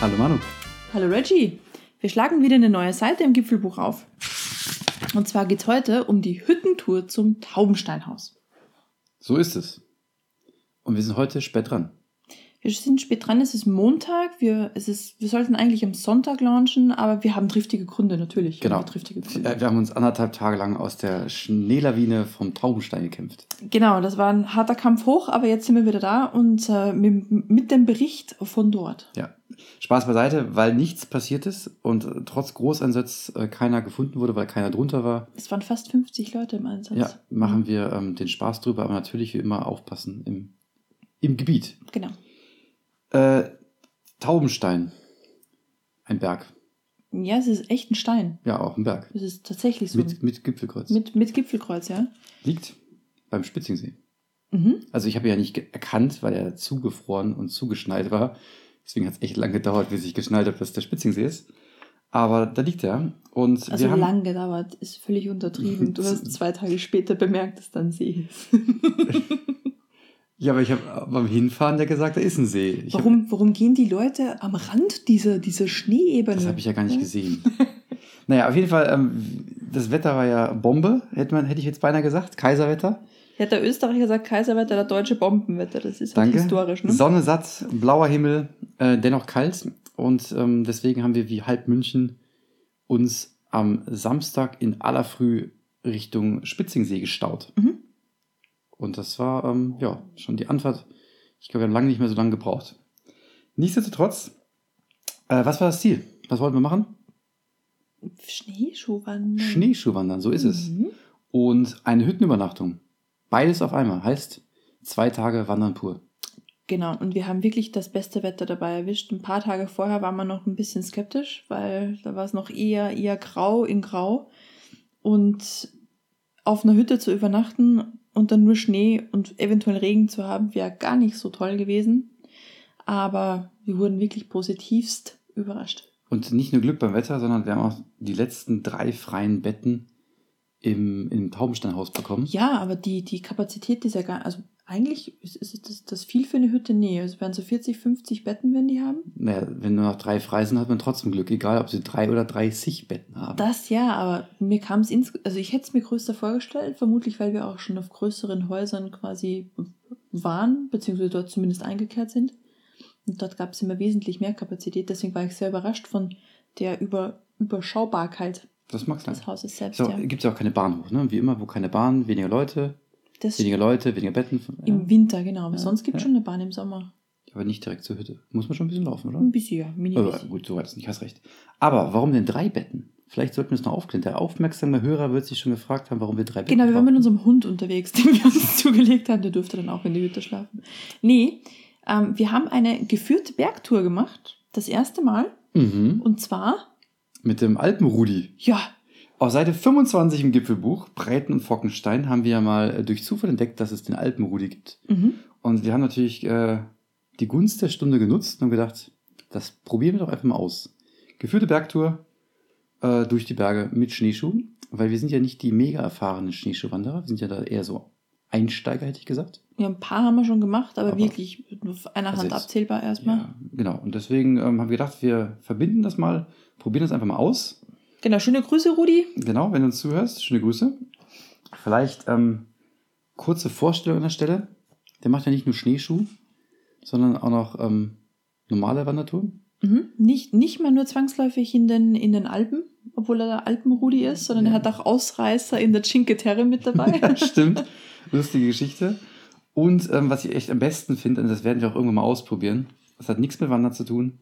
Hallo Manu. Hallo Reggie. Wir schlagen wieder eine neue Seite im Gipfelbuch auf. Und zwar geht es heute um die Hüttentour zum Taubensteinhaus. So ist es. Und wir sind heute spät dran. Wir sind spät dran, es ist Montag, wir, es ist, wir sollten eigentlich am Sonntag launchen, aber wir haben triftige Gründe natürlich. Genau. Wir haben triftige Gründe. Äh, Wir haben uns anderthalb Tage lang aus der Schneelawine vom Taubenstein gekämpft. Genau, das war ein harter Kampf hoch, aber jetzt sind wir wieder da und äh, mit, mit dem Bericht von dort. Ja. Spaß beiseite, weil nichts passiert ist und trotz Großeinsatz äh, keiner gefunden wurde, weil keiner drunter war. Es waren fast 50 Leute im Einsatz. Ja, machen wir ähm, den Spaß drüber, aber natürlich wie immer aufpassen im, im Gebiet. Genau. Äh, Taubenstein. Ein Berg. Ja, es ist echt ein Stein. Ja, auch ein Berg. Es ist tatsächlich so. Mit, mit Gipfelkreuz. mit, mit Gipfelkreuz, ja. Liegt beim Spitzingsee. Mhm. Also ich habe ja nicht erkannt, weil er zugefroren und zugeschneit war. Deswegen hat es echt lange gedauert, bis ich geschnallt habe, dass der Spitzingsee ist. Aber da liegt er. Und Also wir haben, lang gedauert, ist völlig untertrieben. Du hast zwei Tage später bemerkt, dass da ein See ist. Ja, aber ich habe beim Hinfahren ja gesagt, da ist ein See. Ich hab- warum, warum gehen die Leute am Rand dieser, dieser Schneeebene? das habe ich ja gar nicht gesehen. naja, auf jeden Fall, ähm, das Wetter war ja Bombe, hätte, man, hätte ich jetzt beinahe gesagt. Kaiserwetter. Hätte der Österreicher gesagt, Kaiserwetter, der deutsche Bombenwetter. Das ist halt Danke. historisch, ne? Sonne satt, blauer Himmel, äh, dennoch kalt. Und ähm, deswegen haben wir wie halb München uns am Samstag in aller Früh Richtung Spitzingsee gestaut. Mhm. Und das war ähm, ja schon die Antwort. Ich glaube, wir haben lange nicht mehr so lange gebraucht. Nichtsdestotrotz, äh, was war das Ziel? Was wollten wir machen? Schneeschuhwandern. Schneeschuhwandern, so ist es. Mhm. Und eine Hüttenübernachtung. Beides auf einmal. Heißt zwei Tage Wandern pur. Genau, und wir haben wirklich das beste Wetter dabei erwischt. Ein paar Tage vorher waren wir noch ein bisschen skeptisch, weil da war es noch eher, eher grau in grau. Und auf einer Hütte zu übernachten und dann nur Schnee und eventuell Regen zu haben, wäre gar nicht so toll gewesen. Aber wir wurden wirklich positivst überrascht. Und nicht nur Glück beim Wetter, sondern wir haben auch die letzten drei freien Betten im, im Taubensteinhaus bekommen. Ja, aber die, die Kapazität dieser gar, also eigentlich ist, ist das, das viel für eine Hütte? Nee, es werden so 40, 50 Betten, wenn die haben. Naja, wenn nur noch drei frei sind, hat man trotzdem Glück, egal ob sie drei oder 30 Betten haben. Das ja, aber mir kam es ins, also ich hätte es mir größer vorgestellt, vermutlich weil wir auch schon auf größeren Häusern quasi waren, beziehungsweise dort zumindest eingekehrt sind. Und dort gab es immer wesentlich mehr Kapazität, deswegen war ich sehr überrascht von der Über Überschaubarkeit das mag sein. des Hauses selbst. So, ja. gibt es ja auch keine Bahnhof, ne? Wie immer, wo keine Bahn, weniger Leute, Das weniger Leute, weniger Betten. im Ja. Winter, genau, aber Ja, sonst gibt es schon eine Bahn im Sommer. Aber nicht direkt zur Hütte. Muss man schon ein bisschen laufen, oder? Ein bisschen, ja, mini Aber gut, so weit ist nicht, hast recht. Aber warum denn drei Betten? Vielleicht sollten wir es noch aufklären. Der aufmerksame Hörer wird sich schon gefragt haben, warum wir drei Betten Genau, wir waren mit unserem Hund unterwegs, den wir uns zugelegt haben. Der durfte dann auch in die Hütte schlafen. Nee, ähm, wir haben eine geführte Bergtour gemacht. Das erste Mal. Mhm. Und zwar, Mit dem Alpenrudi. ja, Auf Seite 25 im Gipfelbuch, Breiten und Fockenstein, haben wir ja mal äh, durch Zufall entdeckt, dass es den Alpenrudi gibt. mhm. Und wir haben natürlich äh, die Gunst der Stunde genutzt und gedacht, das probieren wir doch einfach mal aus. Geführte Bergtour äh, durch die Berge mit Schneeschuhen, weil wir sind ja nicht die mega erfahrenen Schneeschuhwanderer, wir sind ja da eher so Einsteiger, hätte ich gesagt. ja, ein paar haben wir schon gemacht, aber, Aber- wirklich nur auf einer Also Hand jetzt- abzählbar erstmal. Ja, genau. Und deswegen ähm, haben wir gedacht, wir verbinden das mal, probieren das einfach mal aus. Genau, schöne Grüße, Rudi. Genau, wenn du uns zuhörst, schöne Grüße. Vielleicht ähm, kurze Vorstellung an der Stelle. Der macht ja nicht nur Schneeschuh, sondern auch noch ähm, normale Wandertouren. Mhm. Nicht, nicht mal nur zwangsläufig in den, in den Alpen, obwohl er der Alpenrudi ist, sondern Ja. er hat auch Ausreißer in der Cinque Terre mit dabei. ja, stimmt. Lustige Geschichte. Und ähm, was ich echt am besten finde, und das werden wir auch irgendwann mal ausprobieren, das hat nichts mit Wandern zu tun,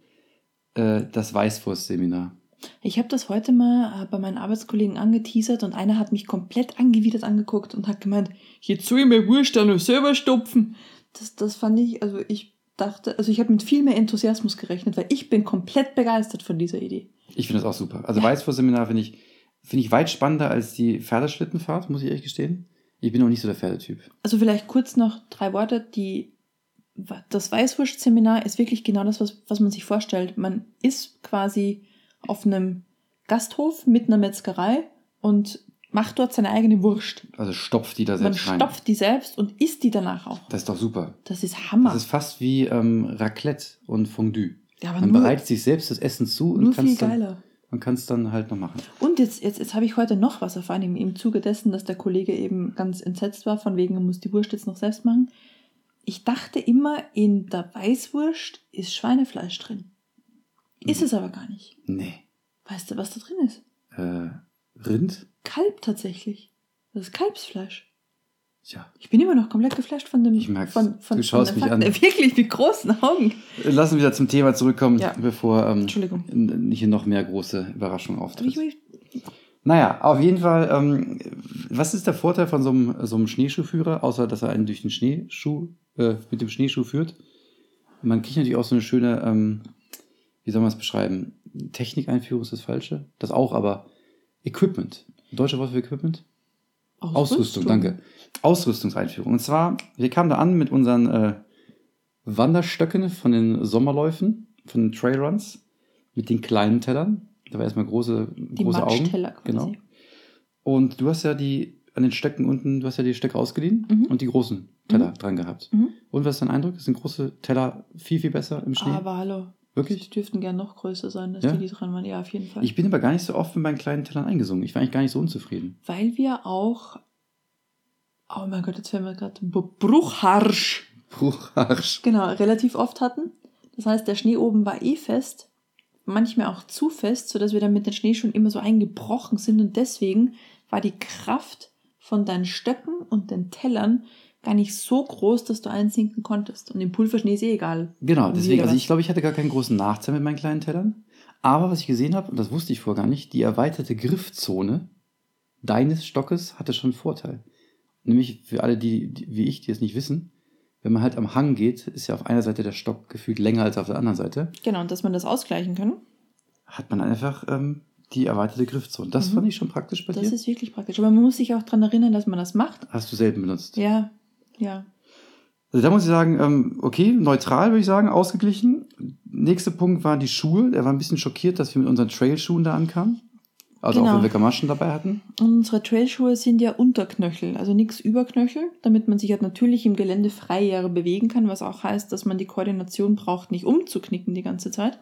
äh, das Weißwurst-Seminar. Ich habe das heute mal äh, bei meinen Arbeitskollegen angeteasert und einer hat mich komplett angewidert angeguckt und hat gemeint, jetzt soll ich mir Wurst dann noch selber stopfen. Das, das fand ich, also ich dachte, also ich habe mit viel mehr Enthusiasmus gerechnet, weil ich bin komplett begeistert von dieser Idee. Ich finde das auch super. Also Ja. Weißwurst-Seminar finde ich, finde ich weit spannender als die Pferdeschlittenfahrt, muss ich ehrlich gestehen. Ich bin auch nicht so der Pferdetyp. Also vielleicht kurz noch drei Worte. Die, das Weißwurstseminar ist wirklich genau das, was, was man sich vorstellt. Man ist quasi auf einem Gasthof mit einer Metzgerei und macht dort seine eigene Wurst. Also stopft die da Man selbst rein. stopft die selbst und isst die danach auch. Das ist doch super. Das ist Hammer. Das ist fast wie ähm, Raclette und Fondue. Ja, aber Man nur, bereitet sich selbst das Essen zu und kann es dann, geiler. man kann es dann halt noch machen. Und jetzt, jetzt, jetzt habe ich heute noch was erfahren, im, im Zuge dessen, dass der Kollege eben ganz entsetzt war, von wegen, er muss die Wurst jetzt noch selbst machen. Ich dachte immer, in der Weißwurst ist Schweinefleisch drin. Ist Mhm. es aber gar nicht. Nee. Weißt du, was da drin ist? Äh, Rind? Kalb tatsächlich. Das ist Kalbsfleisch. Ja. Ich bin immer noch komplett geflasht von dem. Ich merk's. Von, von, Du schaust von mich der an. Wirklich mit großen Augen. Lass uns wieder zum Thema zurückkommen, Ja. bevor ähm, Entschuldigung. hier noch mehr große Überraschungen auftritt. will- Naja, auf jeden Fall, ähm, was ist der Vorteil von so einem, so einem Schneeschuhführer, außer dass er einen durch den Schneeschuh, äh, mit dem Schneeschuh führt? Man kriegt natürlich auch so eine schöne, ähm, wie soll man es beschreiben? Technikeinführung ist das Falsche. Das auch, aber Equipment. Deutsche Wort für Equipment? Ausrüstung, danke. Ausrüstungseinführung. Und zwar, wir kamen da an mit unseren äh, Wanderstöcken von den Sommerläufen, von den Trailruns, mit den kleinen Tellern. Da war erstmal große, Die große Augen. Quasi. Genau. Und du hast ja die, an den Stöcken unten, du hast ja die Stöcke ausgeliehen Mhm. und die großen Teller Mhm. dran gehabt. Mhm. Und was ist dein Eindruck? Sind große Teller viel, viel besser im Schnee? Aber hallo. Wirklich? Die dürften gern noch größer sein, als Ja? die, die dran waren. Ja, auf jeden Fall. Ich bin aber gar nicht so oft mit meinen kleinen Tellern eingesungen. Ich war eigentlich gar nicht so unzufrieden. Weil wir auch. Oh mein Gott, jetzt fällt mir gerade Bruchharsch. Brucharsch. Genau, relativ oft hatten. Das heißt, der Schnee oben war eh fest, manchmal auch zu fest, sodass wir dann mit den Schneeschuhen immer so eingebrochen sind und deswegen war die Kraft von deinen Stöcken und den Tellern gar nicht so groß, dass du einsinken konntest. Und im Pulverschnee ist eh egal. Genau, deswegen, also ich glaube, ich hatte gar keinen großen Nachteil mit meinen kleinen Tellern. Aber was ich gesehen habe, und das wusste ich vorher gar nicht, die erweiterte Griffzone deines Stockes hatte schon einen Vorteil. Nämlich für alle, die, die wie ich, die es nicht wissen, wenn man halt am Hang geht, ist ja auf einer Seite der Stock gefühlt länger als auf der anderen Seite, Genau, und dass man das ausgleichen kann, hat man einfach ähm, die erweiterte Griffzone. Das Mhm. fand ich schon praktisch bei das dir. ist wirklich praktisch. Aber man muss sich auch daran erinnern, dass man das macht. Hast du selten benutzt. Ja, ja. Also da muss ich sagen, ähm, okay, neutral würde ich sagen, ausgeglichen. Nächster Punkt waren die Schuhe. Er war ein bisschen schockiert, dass wir mit unseren Trailschuhen da ankamen. Also auch Genau. wenn wir Gamaschen dabei hatten. Und unsere Trailschuhe sind ja Unterknöchel, also nichts über Knöchel, damit man sich halt natürlich im Gelände freier bewegen kann, was auch heißt, dass man die Koordination braucht, nicht umzuknicken die ganze Zeit.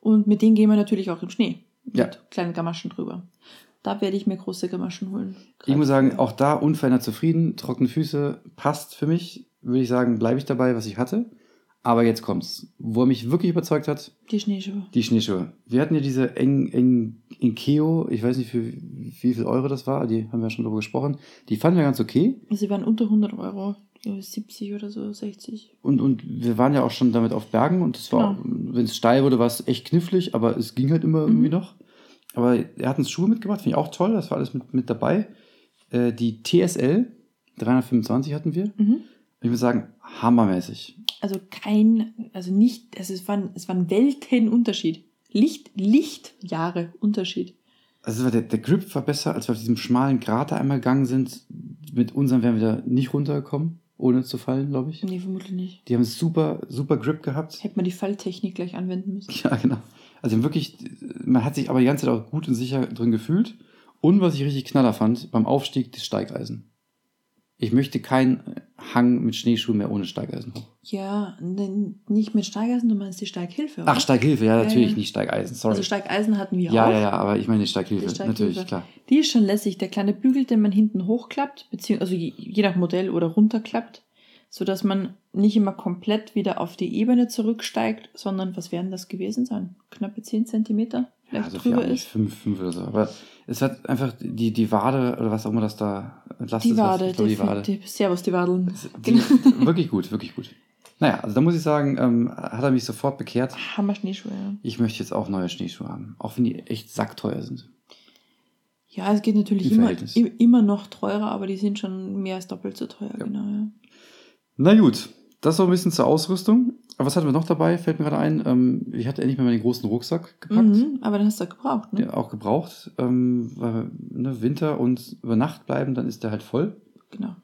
Und mit denen gehen wir natürlich auch im Schnee. Mit Ja. kleinen Gamaschen drüber. Da werde ich mir große Gamaschen holen. Ich muss sagen, auch da unverändert zufrieden. Trockene Füße passt für mich. Würde ich sagen, bleibe ich dabei, was ich hatte. Aber jetzt kommt's. Wo er mich wirklich überzeugt hat, Die Schneeschuhe. die Schneeschuhe. Wir hatten ja diese eng, eng, Inkeo, ich weiß nicht, für wie viel Euro das war, die haben wir schon drüber gesprochen. Die fanden wir ganz okay. Sie waren unter 100 Euro. Ich glaube, 70 oder so, 60. Und, und wir waren ja auch schon damit auf Bergen und es war, wenn es steil wurde, war es echt knifflig, aber es ging halt immer Mhm. irgendwie noch. Aber er hat uns Schuhe mitgebracht, finde ich auch toll, das war alles mit, mit dabei. Äh, die TSL 325 hatten wir. Mhm. Ich würde sagen, hammermäßig. Also kein, also nicht, also es waren, es waren Weltenunterschied. Licht, Lichtjahre Unterschied. Also der, der Grip war besser, als wir auf diesem schmalen Grat da einmal gegangen sind. Mit unserem wären wir da nicht runtergekommen, ohne zu fallen, glaube ich. Nee, vermutlich nicht. Die haben super, super Grip gehabt. Hätte man die Falltechnik gleich anwenden müssen. Ja, genau. Also wirklich, man hat sich aber die ganze Zeit auch gut und sicher drin gefühlt. Und was ich richtig knaller fand, beim Aufstieg das Steigeisen. Ich möchte keinen Hang mit Schneeschuhen mehr ohne Steigeisen hoch. Ja, nicht mit Steigeisen, du meinst die Steighilfe. Ach, oder? Steighilfe, ja, Ja, natürlich ja. nicht Steigeisen, sorry. Also Steigeisen hatten wir ja, auch. ja, ja, aber ich meine die Steighilfe, Die Steighilfe. natürlich, klar. Die ist schon lässig. Der kleine Bügel, den man hinten hochklappt, beziehungsweise also je, nach Modell oder runterklappt, sodass man nicht immer komplett wieder auf die Ebene zurücksteigt, sondern was werden das gewesen sein? Knappe 10 Zentimeter? Ja, Vielleicht so viel drüber ist. fünf, fünf oder so. Aber es hat einfach die, die Wade oder was auch immer das da entlastet Die Wade, hat. Ich glaube, die Wade. die, Servus, die Wadeln. Die, wirklich gut, wirklich gut. Naja, also da muss ich sagen, ähm, hat er mich sofort bekehrt. Hammer Schneeschuhe, ja. Ich möchte jetzt auch neue Schneeschuhe haben. Auch wenn die echt sackteuer sind. Ja, es geht natürlich Im immer, immer noch teurer, aber die sind schon mehr als doppelt so teuer, Ja. genau, ja. Na gut, das so ein bisschen zur Ausrüstung. Aber was hatten wir noch dabei? Fällt mir gerade ein. Ähm, ich hatte endlich mal meinen großen Rucksack gepackt. Mhm, aber dann hast du gebraucht, ne? Ja, auch gebraucht. Ähm, weil ne, Winter und über Nacht bleiben, dann ist der halt voll. Genau.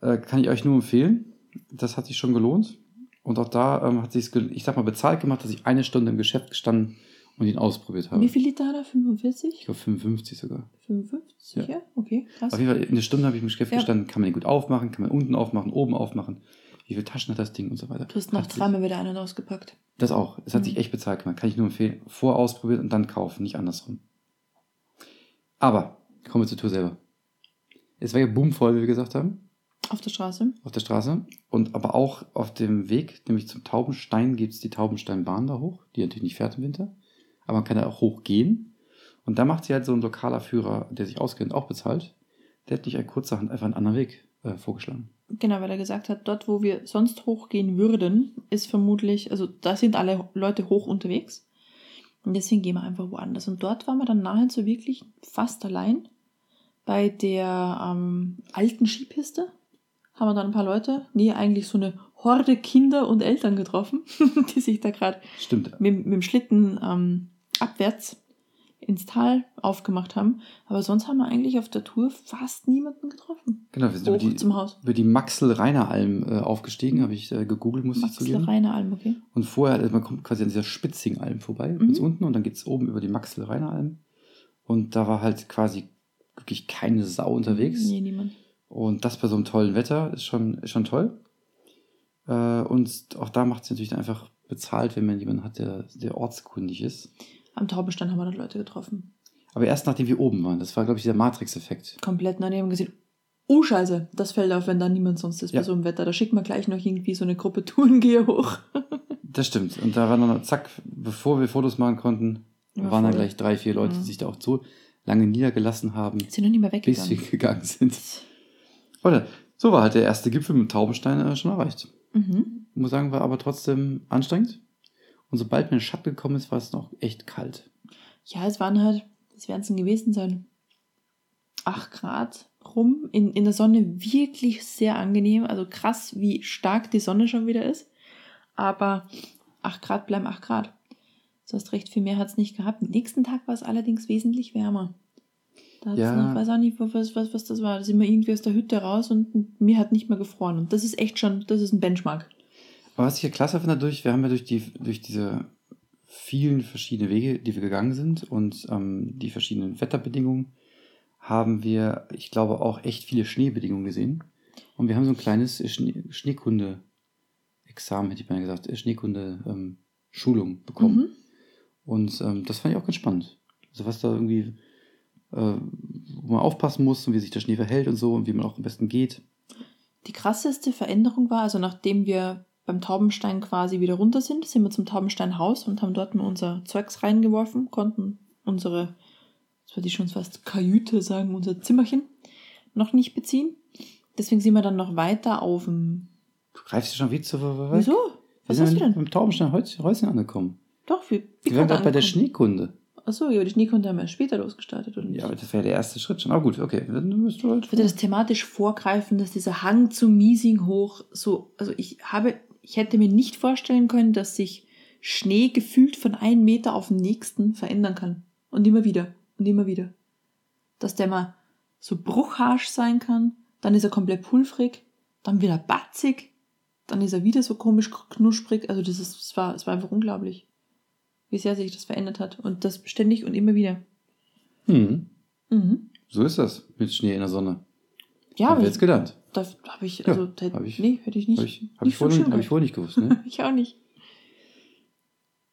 Äh, kann ich euch nur empfehlen. Das hat sich schon gelohnt. Und auch da ähm, hat sich ich sag mal, bezahlt gemacht, dass ich eine Stunde im Geschäft gestanden und ihn ausprobiert habe. Wie viel Liter hat er? Ich 45? glaube 55 sogar. 55, ja? Ja. Okay, krass. Auf jeden Fall, in einer Stunde habe ich im Geschäft Ja. gestanden, kann man den gut aufmachen, kann man unten aufmachen, oben aufmachen. Wie viele Taschen hat das Ding und so weiter. Du hast noch dreimal wieder einen ausgepackt. Das auch. Es hat Mhm. sich echt bezahlt gemacht. Kann ich nur empfehlen. Vorausprobieren und dann kaufen, nicht andersrum. Aber kommen wir zur Tour selber. Es war ja boomvoll, wie wir gesagt haben, Auf der Straße. auf der Straße. Und aber auch auf dem Weg, nämlich zum Taubenstein, gibt es die Taubensteinbahn da hoch, die natürlich nicht fährt im Winter. Aber man kann da auch hochgehen. Und da macht sie halt so ein lokaler Führer, der sich auskennt, auch bezahlt. Der hat nicht ein kurzerhand einfach einen anderen Weg äh, vorgeschlagen. Genau, weil er gesagt hat, dort, wo wir sonst hochgehen würden, ist vermutlich, also da sind alle Leute hoch unterwegs. Und deswegen gehen wir einfach woanders. Und dort waren wir dann nahezu wirklich fast allein. Bei der ähm, alten Skipiste haben wir dann ein paar Leute, nee, eigentlich so eine Horde Kinder und Eltern getroffen, die sich da gerade mit, mit dem Schlitten ähm, abwärts ins Tal aufgemacht haben. Aber sonst haben wir eigentlich auf der Tour fast niemanden getroffen. Genau, wir sind über die, zum Haus. über die Maxel-Reiner-Alm äh, aufgestiegen, habe ich äh, gegoogelt, muss ich zugeben. Maxlereiner Alm, okay. Und vorher, also man kommt quasi an dieser spitzigen Alm vorbei, Mhm. ganz unten, und dann geht es oben über die Maxel-Reiner Alm. Und da war halt quasi wirklich keine Sau unterwegs. Nee, niemand. Und das bei so einem tollen Wetter ist schon, ist schon toll. Äh, und auch da macht es natürlich einfach bezahlt, wenn man jemanden hat, der, der ortskundig ist. Am Taubenstein haben wir dann Leute getroffen. Aber erst nachdem wir oben waren. Das war, glaube ich, der Matrix-Effekt. Komplett neu. Die haben gesehen, oh Scheiße, das fällt auf, wenn da niemand sonst ist Ja. bei so einem Wetter. Da schicken wir gleich noch irgendwie so eine Gruppe Tourengeher hoch. Das stimmt. Und da waren dann, zack, bevor wir Fotos machen konnten, Ja, waren dann gleich drei, vier Leute, Mhm. die sich da auch so lange niedergelassen haben, Sind noch nicht mehr bis wir weggegangen. gegangen sind. Oder so war halt der erste Gipfel mit Taubenstein äh, schon erreicht. Mhm. Muss sagen, war aber trotzdem anstrengend. Und sobald mir in den Schatten gekommen ist, war es noch echt kalt. Ja, es waren halt, das werden es denn gewesen sein, 8 Grad rum. In, in der Sonne wirklich sehr angenehm. Also krass, wie stark die Sonne schon wieder ist. Aber 8 Grad bleiben 8 Grad. Du hast recht, viel mehr hat es nicht gehabt. Am nächsten Tag war es allerdings wesentlich wärmer. Da hat's Ja. noch, ich weiß auch nicht, was, was, was das war. Da sind wir irgendwie aus der Hütte raus und mir hat nicht mehr gefroren. Und das ist echt schon, das ist ein Benchmark. Aber was ich hier klasse finde dadurch, wir haben ja durch, die, durch diese vielen verschiedenen Wege, die wir gegangen sind und ähm, die verschiedenen Wetterbedingungen, haben wir, ich glaube, auch echt viele Schneebedingungen gesehen. Und wir haben so ein kleines Schnee, Schneekunde-Examen, hätte ich mal gesagt, äh, Schneekunde-Schulung bekommen. Mhm. Und ähm, das fand ich auch ganz spannend. Also was da irgendwie, äh, wo man aufpassen muss und wie sich der Schnee verhält und so und wie man auch am besten geht. Die krasseste Veränderung war, also nachdem wir beim Taubenstein quasi wieder runter sind, sind wir zum Taubensteinhaus und haben dort mal unser Zeugs reingeworfen, konnten unsere, das würde ich schon fast Kajüte sagen, unser Zimmerchen noch nicht beziehen. Deswegen sind wir dann noch weiter auf dem. Du greifst ja schon wieder zu. Wieso? Was wir hast du denn? beim Taubenstein Häus- Häuschen angekommen. Doch, wir, Wir waren gerade bei der Schneekunde. Achso, ja, die Schneekunde haben wir später losgestartet, oder nicht? Ja, aber das wäre der erste Schritt schon. Aber gut, okay. Dann müsst du halt. Ich würde das thematisch vorgreifen, dass dieser Hang zum Miesing hoch so, also ich habe, ich hätte mir nicht vorstellen können, dass sich Schnee gefühlt von einem Meter auf den nächsten verändern kann. Und immer wieder. Und immer wieder. Dass der mal so bruchharsch sein kann, dann ist er komplett pulverig, dann wieder batzig, dann ist er wieder so komisch knusprig. Also das ist, es war, es war einfach unglaublich, wie sehr sich das verändert hat. Und das ständig und immer wieder. Hm, Mhm. so ist das mit Schnee in der Sonne. Ja, Haben aber jetzt gelernt. Da habe ich, Ja, also, da, hab ich- nee, hätte ich nicht. Habe ich, hab ich, vorhin, hab ich vorhin nicht gewusst. Ne? ich auch nicht.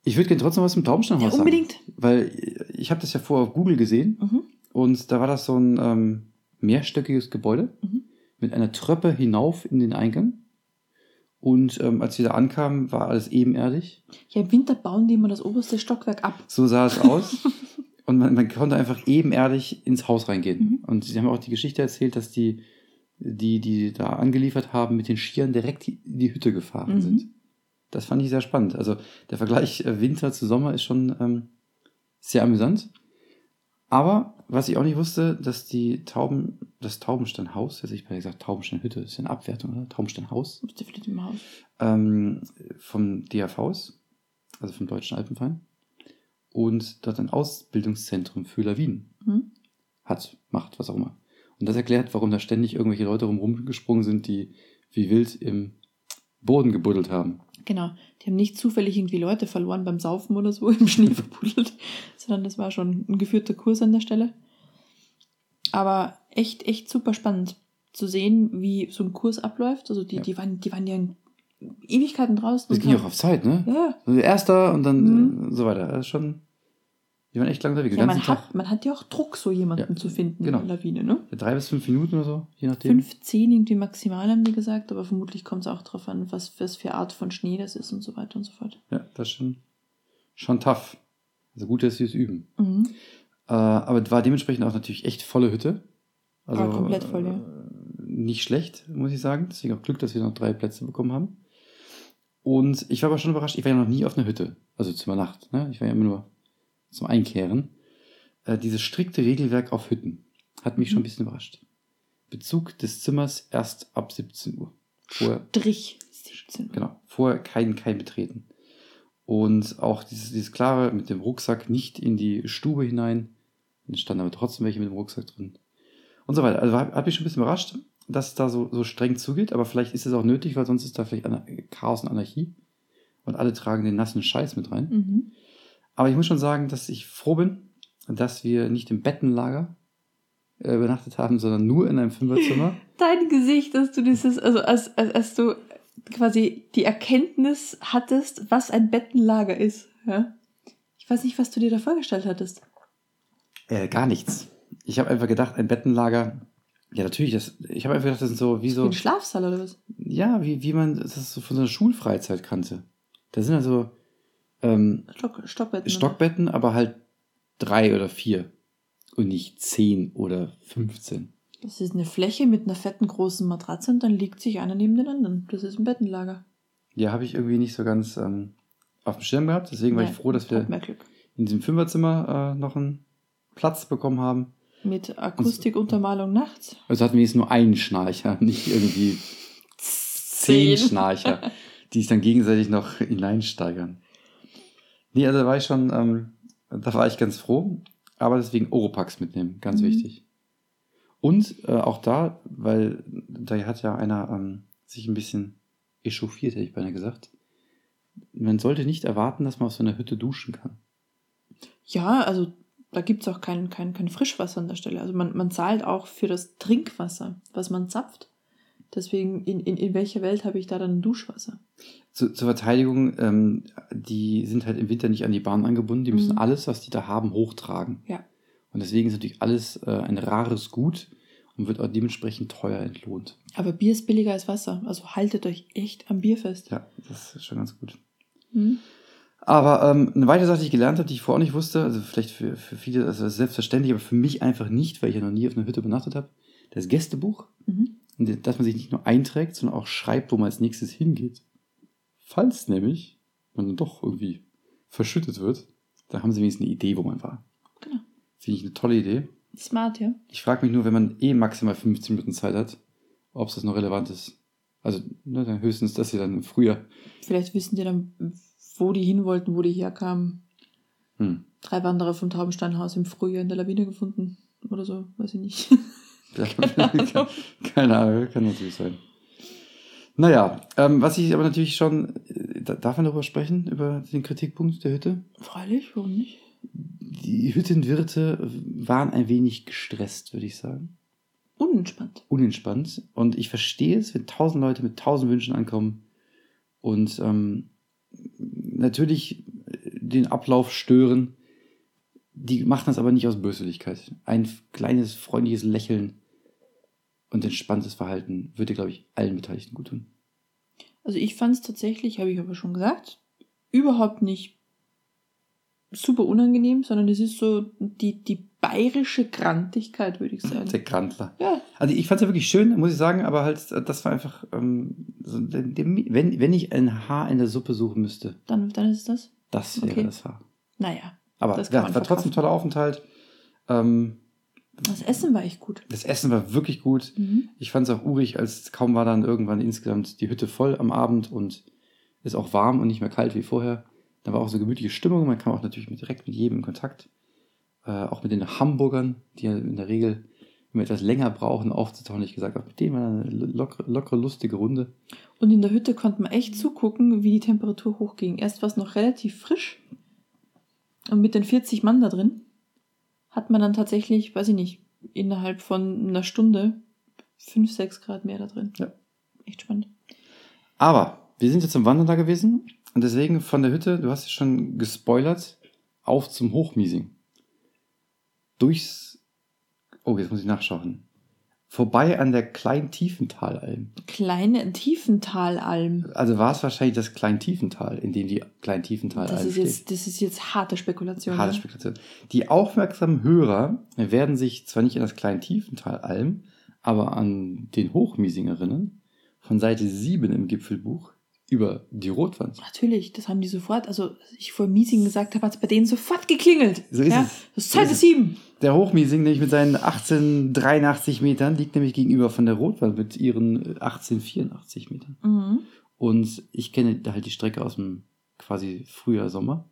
Ich würde gerne trotzdem was zum Taubensteinhaus Ja, sagen. unbedingt. Weil ich habe das ja vorher auf Google gesehen Mhm. und da war das so ein ähm, mehrstöckiges Gebäude Mhm. mit einer Treppe hinauf in den Eingang. Und ähm, als wir da ankamen, war alles ebenerdig. Ja, im Winter bauen die immer das oberste Stockwerk ab. So sah es aus. Und man, man konnte einfach ebenerdig ins Haus reingehen. Mhm. Und sie haben auch die Geschichte erzählt, dass die, die, die da angeliefert haben, mit den Skiern direkt in die Hütte gefahren Mhm. sind. Das fand ich sehr spannend. Also der Vergleich äh, Winter zu Sommer ist schon ähm, sehr amüsant. Aber was ich auch nicht wusste, dass die Tauben, das Taubensteinhaus, jetzt hätte ich bei gesagt Taubensteinhütte, ist ja eine Abwertung, oder? Taubensteinhaus, vielleicht im Haus? ähm, vom DAVs, also vom Deutschen Alpenverein, und dort ein Ausbildungszentrum für Lawinen Mhm. hat, macht, was auch immer. Und das erklärt, warum da ständig irgendwelche Leute rum rumgesprungen sind, die wie wild im Boden gebuddelt haben. Genau. Die haben nicht zufällig irgendwie Leute verloren beim Saufen oder so im Schnee verbuddelt, sondern das war schon ein geführter Kurs an der Stelle. Aber echt, echt super spannend zu sehen, wie so ein Kurs abläuft. Also die, Ja. die, waren, die waren ja in Ewigkeiten draußen. Das ging haben- auch auf Zeit, ne? Ja. Also Erster und dann Mhm. so weiter. Das ist schon. Wir waren echt unterwegs. Ja, man hat, man hat ja auch Druck, so jemanden Ja, zu finden genau. in der Lawine, ne? Drei bis fünf Minuten oder so, je nachdem. Fünf, zehn irgendwie maximal haben die gesagt, aber vermutlich kommt es auch darauf an, was, was für Art von Schnee das ist und so weiter und so fort. Ja, das ist schon, schon tough. Also gut, dass sie es üben. Mhm. Äh, aber war dementsprechend auch natürlich echt volle Hütte. Also War komplett voll, ja. äh, Nicht schlecht, muss ich sagen. Deswegen auch Glück, dass wir noch drei Plätze bekommen haben. Und ich war aber schon überrascht, ich war ja noch nie auf einer Hütte. Also zur Nacht. Ne? Ich war ja immer nur zum Einkehren. Äh, dieses strikte Regelwerk auf Hütten hat mich Mhm. schon ein bisschen überrascht. Bezug des Zimmers erst ab 17 Uhr. Vorher, Strich 17. genau, vorher kein, kein Betreten. Und auch dieses, dieses klare mit dem Rucksack nicht in die Stube hinein. Dann standen aber trotzdem welche mit dem Rucksack drin. Und so weiter. Also hat, hat mich schon ein bisschen überrascht, dass es da so, so streng zugeht. Aber vielleicht ist es auch nötig, weil sonst ist da vielleicht Chaos und Anarchie. Und alle tragen den nassen Scheiß mit rein. Mhm. Aber ich muss schon sagen, dass ich froh bin, dass wir nicht im Bettenlager äh, übernachtet haben, sondern nur in einem Fünferzimmer. Dein Gesicht, dass du dieses, also als, als, als du quasi die Erkenntnis hattest, was ein Bettenlager ist. Ja? Ich weiß nicht, was du dir da vorgestellt hattest. Äh, gar nichts. Ich habe einfach gedacht, ein Bettenlager. Ja, natürlich. Das, ich habe einfach gedacht, das sind so wie Wie so. ein Schlafsaal oder was? Ja, wie, wie man das so von so einer Schulfreizeit kannte. Da sind also ähm, Stock, Stockbetten. oder? Stockbetten, aber halt drei oder vier. Und nicht zehn oder 15. Das ist eine Fläche mit einer fetten großen Matratze und dann liegt sich einer neben den anderen. Das ist ein Bettenlager. Ja, habe ich irgendwie nicht so ganz ähm, auf dem Schirm gehabt. Deswegen war ich Ja, froh, dass wir in diesem Fünferzimmer äh, noch einen Platz bekommen haben. Mit Akustikuntermalung nachts. Also hatten wir jetzt nur einen Schnarcher, nicht irgendwie zehn Zehn. Schnarcher, die sich dann gegenseitig noch hineinsteigern. Nee, also da war ich schon, ähm, da war ich ganz froh. Aber deswegen Oropax mitnehmen, ganz Mhm. wichtig. Und äh, auch da, weil da hat ja einer ähm, sich ein bisschen echauffiert, hätte ich beinahe gesagt. Man sollte nicht erwarten, dass man auf so einer Hütte duschen kann. Ja, also da gibt es auch kein, kein, kein Frischwasser an der Stelle. Also man, man zahlt auch für das Trinkwasser, was man zapft. Deswegen, in, in, in welcher Welt habe ich da dann Duschwasser? Zu, zur Verteidigung, ähm, die sind halt im Winter nicht an die Bahn angebunden. Die müssen Mhm. alles, was die da haben, hochtragen. Ja. Und deswegen ist natürlich alles äh, ein rares Gut und wird auch dementsprechend teuer entlohnt. Aber Bier ist billiger als Wasser. Also haltet euch echt am Bier fest. Ja, das ist schon ganz gut. Mhm. Aber ähm, eine weitere Sache, die ich gelernt habe, die ich vorher auch nicht wusste, also vielleicht für, für viele, also das ist selbstverständlich, aber für mich einfach nicht, weil ich ja noch nie auf einer Hütte übernachtet habe, das Gästebuch. Mhm. Dass man sich nicht nur einträgt, sondern auch schreibt, wo man als nächstes hingeht. Falls nämlich man dann doch irgendwie verschüttet wird, dann haben sie wenigstens eine Idee, wo man war. Genau. Finde ich eine tolle Idee. Smart, ja. Ich frage mich nur, wenn man eh maximal 15 Minuten Zeit hat, ob das noch relevant ist. Also ne, dann höchstens, dass sie dann früher. Vielleicht wissen die dann, wo die hin wollten, wo die herkamen. Hm, Drei Wanderer vom Taubensteinhaus im Frühjahr in der Lawine gefunden. Oder so, weiß ich nicht. keine, Ahnung, kann natürlich sein. Naja, ähm, was ich aber natürlich schon, äh, da- darf man darüber sprechen, über den Kritikpunkt der Hütte? Freilich, warum nicht? Die Hüttenwirte waren ein wenig gestresst, würde ich sagen. Unentspannt. Unentspannt. Und ich verstehe es, wenn tausend Leute mit tausend Wünschen ankommen und ähm, natürlich den Ablauf stören. Die machen das aber nicht aus Böswilligkeit. Ein kleines, freundliches Lächeln und entspanntes Verhalten würde, glaube ich, allen Beteiligten gut tun. Also ich fand es tatsächlich, habe ich aber schon gesagt, überhaupt nicht super unangenehm, sondern es ist so die, die bayerische Grantigkeit, würde ich sagen. Der Grantler. Ja, Also ich fand es ja wirklich schön, muss ich sagen, aber halt, das war einfach, ähm, so, wenn, wenn ich ein Haar in der Suppe suchen müsste, dann, dann ist es das. das wäre Okay. das Haar. Naja, Aber Das ja, war trotzdem ein toller Aufenthalt. Ähm, das Essen war echt gut. das Essen war wirklich gut. Mhm. Ich fand es auch urig, als kaum war dann irgendwann insgesamt die Hütte voll am Abend und ist auch warm und nicht mehr kalt wie vorher. Da war auch so gemütliche Stimmung. Man kam auch natürlich mit, direkt mit jedem in Kontakt. Äh, auch mit den Hamburgern, die ja in der Regel immer etwas länger brauchen, aufzutauchen. Ich gesagt, auch mit denen war eine lockere, lockere, lustige Runde. Und in der Hütte konnte man echt zugucken, wie die Temperatur hochging. Erst war es noch relativ frisch. Und mit den 40 Mann da drin hat man dann tatsächlich, weiß ich nicht, innerhalb von einer Stunde 5, 6 Grad mehr da drin. Ja. Echt spannend. Aber wir sind jetzt zum Wandern da gewesen und deswegen von der Hütte, du hast es schon gespoilert, auf zum Hochmiesing. Durchs, oh, jetzt muss ich nachschauen. Vorbei an der Klein-Tiefental-Alm. Kleine Tiefentalalm. Also war es wahrscheinlich das Klein-Tiefental, in dem die Klein-Tiefental-Alm Das ist, steht. jetzt, das ist jetzt harte Spekulation. Harte ne? Spekulation. Die aufmerksamen Hörer werden sich zwar nicht an das Klein-Tiefental-Alm, aber an den Hochmiesingerinnen von Seite 7 im Gipfelbuch über die Rotwand. Natürlich, das haben die sofort, also ich vor Miesing gesagt habe, hat es bei denen sofort geklingelt. So ist ja? es. Das ist Seite ist es. 7. Der Hochmiesing, nämlich mit seinen 1883 Metern, liegt nämlich gegenüber von der Rotwand mit ihren äh, 1884 Metern. Mhm. Und ich kenne da halt die Strecke aus dem quasi Frühjahr, Sommer.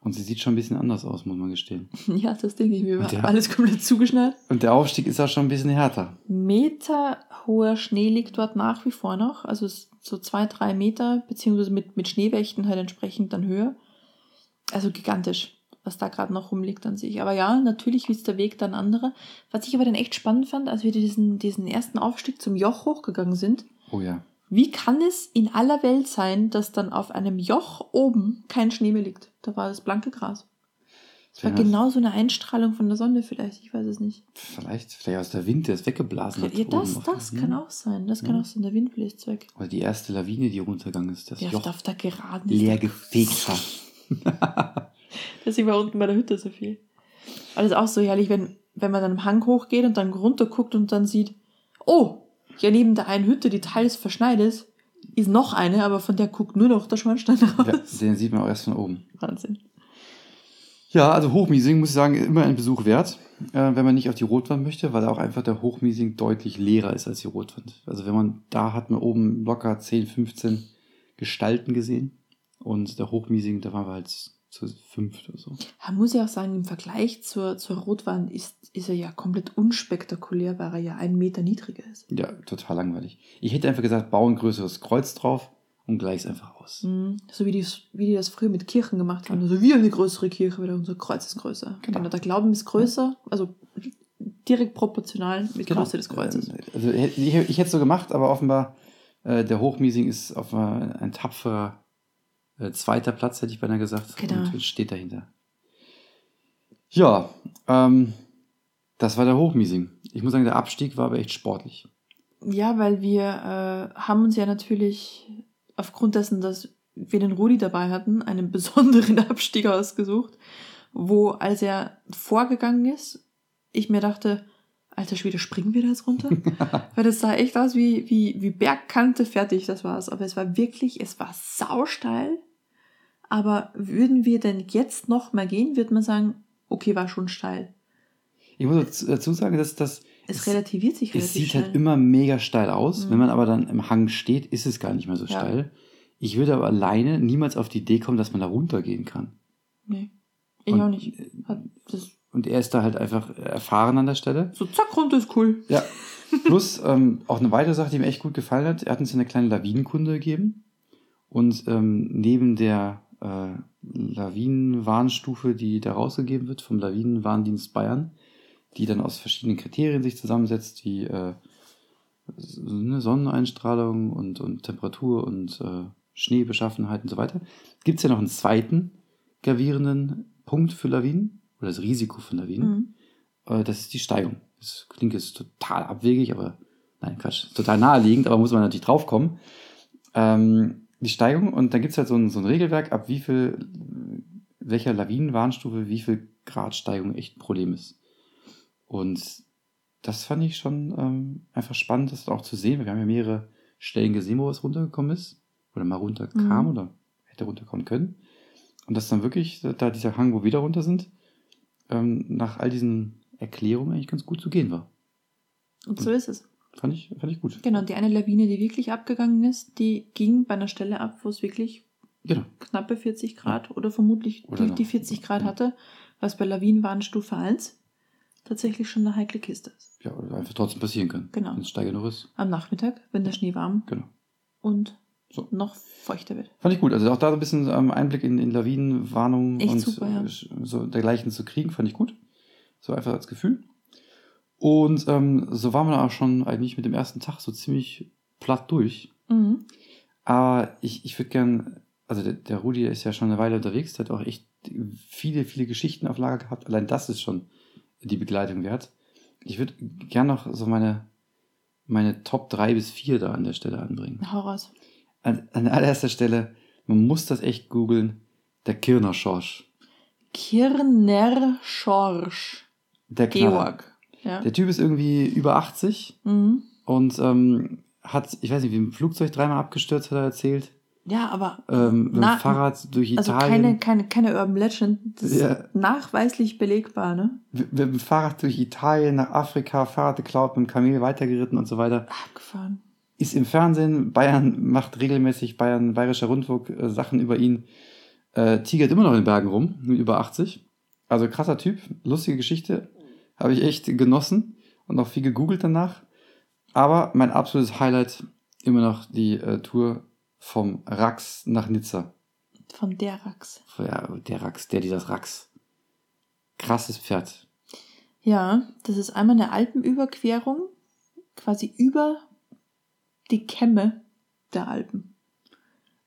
Und sie sieht schon ein bisschen anders aus, muss man gestehen. Ja, das denke ich mir. Der- Alles komplett zugeschnallt. Und der Aufstieg ist auch schon ein bisschen härter. Meter hoher Schnee liegt dort nach wie vor noch. Also so zwei, drei Meter, beziehungsweise mit, mit Schneewächten halt entsprechend dann höher. Also gigantisch, was da gerade noch rumliegt an sich. Aber ja, natürlich ist der Weg dann anderer. Was ich aber dann echt spannend fand, als wir diesen, diesen ersten Aufstieg zum Joch hochgegangen sind, Oh ja. wie kann es in aller Welt sein, dass dann auf einem Joch oben kein Schnee mehr liegt? Da war das blanke Gras. Es war genau so eine Einstrahlung von der Sonne vielleicht, ich weiß es nicht. Vielleicht, vielleicht aus der Wind, der es weggeblasen hat. Ja, das, das Hm? kann auch sein. Das kann Ja. auch sein, der Wind bläst weg. Oder die erste Lawine, die runtergegangen ist, das Ja, Joch auf der Geraden. leer gefegt hat. Deswegen war unten bei der Hütte so viel. Aber das ist auch so herrlich, wenn, wenn man dann am Hang hochgeht und dann runter guckt und dann sieht, oh, ja, neben der einen Hütte, die teils verschneit ist, ist noch eine, aber von der guckt nur noch der Schornstein raus. Ja, den sieht man auch erst von oben. Wahnsinn. Ja, also Hochmiesing, muss ich sagen, immer ein Besuch wert, äh, wenn man nicht auf die Rotwand möchte, weil auch einfach der Hochmiesing deutlich leerer ist als die Rotwand. Also wenn man, da hat man oben locker 10, 15 Gestalten gesehen und der Hochmiesing, da waren wir halt zu fünft oder so. Man muss ja auch sagen, im Vergleich zur, zur Rotwand ist, ist er ja komplett unspektakulär, weil er ja einen Meter niedriger ist. Ja, total langweilig. Ich hätte einfach gesagt, bau ein größeres Kreuz drauf und gleich es einfach aus. Mhm. So wie die, wie die das früher mit Kirchen gemacht haben. Also wir eine größere Kirche, weil unser Kreuz ist größer. Genau. Genau. Der Glauben ist größer, also direkt proportional mit Genau. Größe des Kreuzes. Ähm, Also ich, ich hätte es so gemacht, aber offenbar äh, der Hochmiesing ist offenbar ein tapferer äh, zweiter Platz, hätte ich beinahe gesagt. Genau. Und steht dahinter. Ja, ähm, das war der Hochmiesing. Ich muss sagen, der Abstieg war aber echt sportlich. Ja, weil wir äh, haben uns ja natürlich aufgrund dessen, dass wir den Rudi dabei hatten, einen besonderen Abstieg ausgesucht, wo als er vorgegangen ist, ich mir dachte, alter Schwede, springen wir da jetzt runter? weil das sah echt aus wie, wie, wie Bergkante fertig, das war's. Aber es war wirklich, es war sausteil. Aber würden wir denn jetzt noch mal gehen, würde man sagen, okay, war schon steil. Ich muss dazu- sagen, dass das Es relativiert sich es relativ sieht schnell. halt immer mega steil aus. Mhm. Wenn man aber dann im Hang steht, ist es gar nicht mehr so Ja. steil. Ich würde aber alleine niemals auf die Idee kommen, dass man da runtergehen kann. nee, ich Und- auch nicht. Das Und er ist da halt einfach erfahren an der Stelle. So, zack, runter ist cool. Ja. Plus ähm, auch eine weitere Sache, die mir echt gut gefallen hat. Er hat uns eine kleine Lawinenkunde gegeben. Und ähm, neben der äh, Lawinenwarnstufe, die da rausgegeben wird vom Lawinenwarndienst Bayern, die dann aus verschiedenen Kriterien sich zusammensetzt, wie äh, Sonneneinstrahlung und, und Temperatur und äh, Schneebeschaffenheit und so weiter, gibt es ja noch einen zweiten gravierenden Punkt für Lawinen oder das Risiko von Lawinen. Mhm. Äh, das ist die Steigung. Das klingt jetzt total abwegig, aber nein, Quatsch, total naheliegend, aber muss man natürlich draufkommen. Ähm, die Steigung und dann gibt es halt so ein, so ein Regelwerk, ab wie viel, welcher Lawinenwarnstufe, wie viel Grad Steigung echt ein Problem ist. Und das fand ich schon ähm, einfach spannend, das auch zu sehen. Wir haben ja mehrere Stellen gesehen, wo es runtergekommen ist. Oder mal runterkam Mhm. oder hätte runterkommen können. Und dass dann wirklich, da dieser Hang, wo wir wieder runter sind, ähm, nach all diesen Erklärungen eigentlich ganz gut zu gehen war. Und so ist es. Fand ich, fand ich gut. Genau, die eine Lawine, die wirklich abgegangen ist, die ging bei einer Stelle ab, wo es wirklich Genau. knappe 40 Grad oder vermutlich Oder die, die noch. 40 Grad Ja. hatte, was bei Lawinenwarnstufe 1 tatsächlich schon eine heikle Kiste ist. Ja, oder einfach trotzdem passieren kann. Genau. Wenn es steiger noch ist. Am Nachmittag, wenn der Schnee warm Genau. und So. noch feuchter wird. Fand ich gut. Also auch da so ein bisschen ähm, Einblick in, in Lawinenwarnungen Echt und super, ja. äh, so dergleichen zu kriegen, fand ich gut. So einfach als Gefühl. Und ähm, so waren wir auch schon eigentlich mit dem ersten Tag so ziemlich platt durch. Mhm. Aber ich, ich würde gern, also der, der Rudi ist ja schon eine Weile unterwegs, der hat auch echt viele, viele Geschichten auf Lager gehabt. Allein das ist schon die Begleitung wert. Ich würde gern noch so meine, meine Top 3 bis 4 da an der Stelle anbringen. Hau raus. An, an allererster Stelle, man muss das echt googeln, der Kirner Schorsch. Kirner Schorsch. Der Knaller. Georg. Ja. Der Typ ist irgendwie über 80 Mhm. und ähm, hat, ich weiß nicht, wie im Flugzeug dreimal abgestürzt, hat er erzählt. ja, aber Ähm, mit dem Fahrrad durch also Italien. keine, keine, keine Urban Legend. Das ist Ja. nachweislich belegbar, ne? mit mit dem Fahrrad durch Italien, nach Afrika, Fahrrad geklaut, mit dem Kamel weitergeritten und so weiter. Abgefahren. Ist im Fernsehen, Bayern macht regelmäßig Bayern, Bayerischer Rundfunk äh, Sachen über ihn. Äh, tigert immer noch in den Bergen rum, mit über 80. Also krasser Typ, lustige Geschichte. Habe ich echt genossen und auch viel gegoogelt danach. Aber mein absolutes Highlight immer noch die äh, Tour vom Rax nach Nizza. Von der Rax. Ja, der Rax, der dieses Rax. Krasses Pferd. Ja, das ist einmal eine Alpenüberquerung, quasi über die Kämme der Alpen.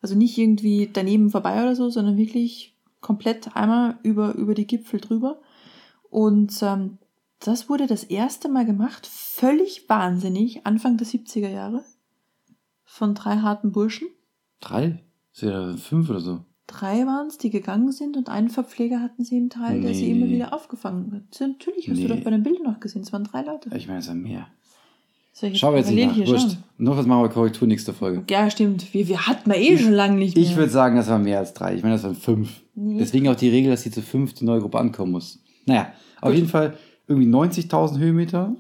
Also nicht irgendwie daneben vorbei oder so, sondern wirklich komplett einmal über, über die Gipfel drüber. Und ähm, das wurde das erste Mal gemacht, völlig wahnsinnig, Anfang der 70er Jahre, von drei harten Burschen. Drei? Ja fünf oder so. Drei waren es, die gegangen sind und einen Verpfleger hatten sie im Teil, der sie immer Nee. wieder aufgefangen hat. Natürlich hast Nee. du doch bei den Bildern noch gesehen, es waren drei Leute. Ich meine, es sind mehr. Soll wir jetzt nicht nach. Wurscht. Noch was machen wir Korrektur nächste Folge. Ja, stimmt. Wir, wir hatten wir eh schon lange nicht mehr. Ich würde sagen, das waren mehr als drei. Ich meine, das waren fünf. Nee. Deswegen auch die Regel, dass sie zu fünf die neue Gruppe ankommen muss. Naja, auf Gut. jeden Fall irgendwie 90.000 Höhenmeter,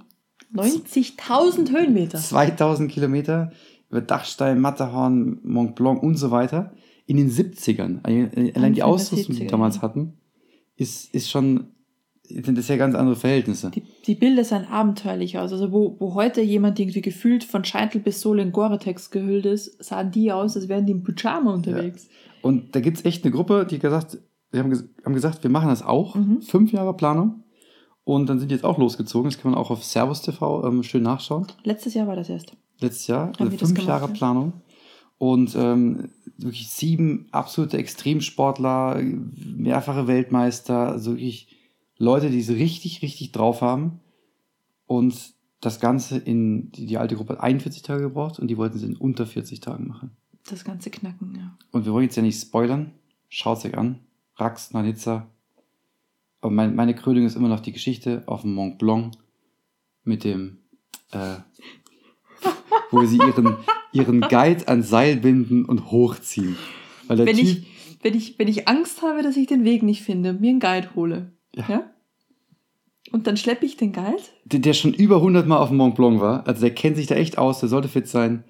90.000 Höhenmeter. 2.000 Kilometer über Dachstein, Matterhorn, Mont Blanc und so weiter. In den 70ern. Allein die Ausrüstung, die 70er, die damals ja. hatten, ist, ist schon, sind das ja ganz andere Verhältnisse. Die, die Bilder sahen abenteuerlich aus. Also wo, wo heute jemand irgendwie gefühlt von Scheitel bis Sohle in Gore-Tex gehüllt ist, sahen die aus, als wären die im Pyjama unterwegs. Und da gibt es echt eine Gruppe, die gesagt, die haben, haben gesagt, wir machen das auch. Mhm. Fünf Jahre Planung. Und dann sind die jetzt auch losgezogen. Das kann man auch auf Servus TV ähm, schön nachschauen. Letztes Jahr war das erst. Letztes Jahr. Haben Also fünf gemacht, Jahre ja? Planung. Und ähm, wirklich sieben absolute Extremsportler, mehrfache Weltmeister, also wirklich Leute, die es richtig, richtig drauf haben. Und das Ganze in, die, die alte Gruppe hat 41 Tage gebraucht und die wollten es in unter 40 Tagen machen. Das ganze Knacken, ja. Und wir wollen jetzt ja nicht spoilern. Schaut euch an. Rax, Nizza. Aber mein, meine Krönung ist immer noch die Geschichte auf dem Mont Blanc mit dem, äh, wo sie ihren, ihren Guide ans Seil binden und hochziehen. Weil der Wenn Typ, ich, wenn, ich, wenn ich Angst habe, dass ich den Weg nicht finde, mir einen Guide hole. Ja. ja? Und dann schleppe ich den Guide. der, der schon über 100 Mal auf dem Mont Blanc war, also der kennt sich da echt aus, der sollte fit sein.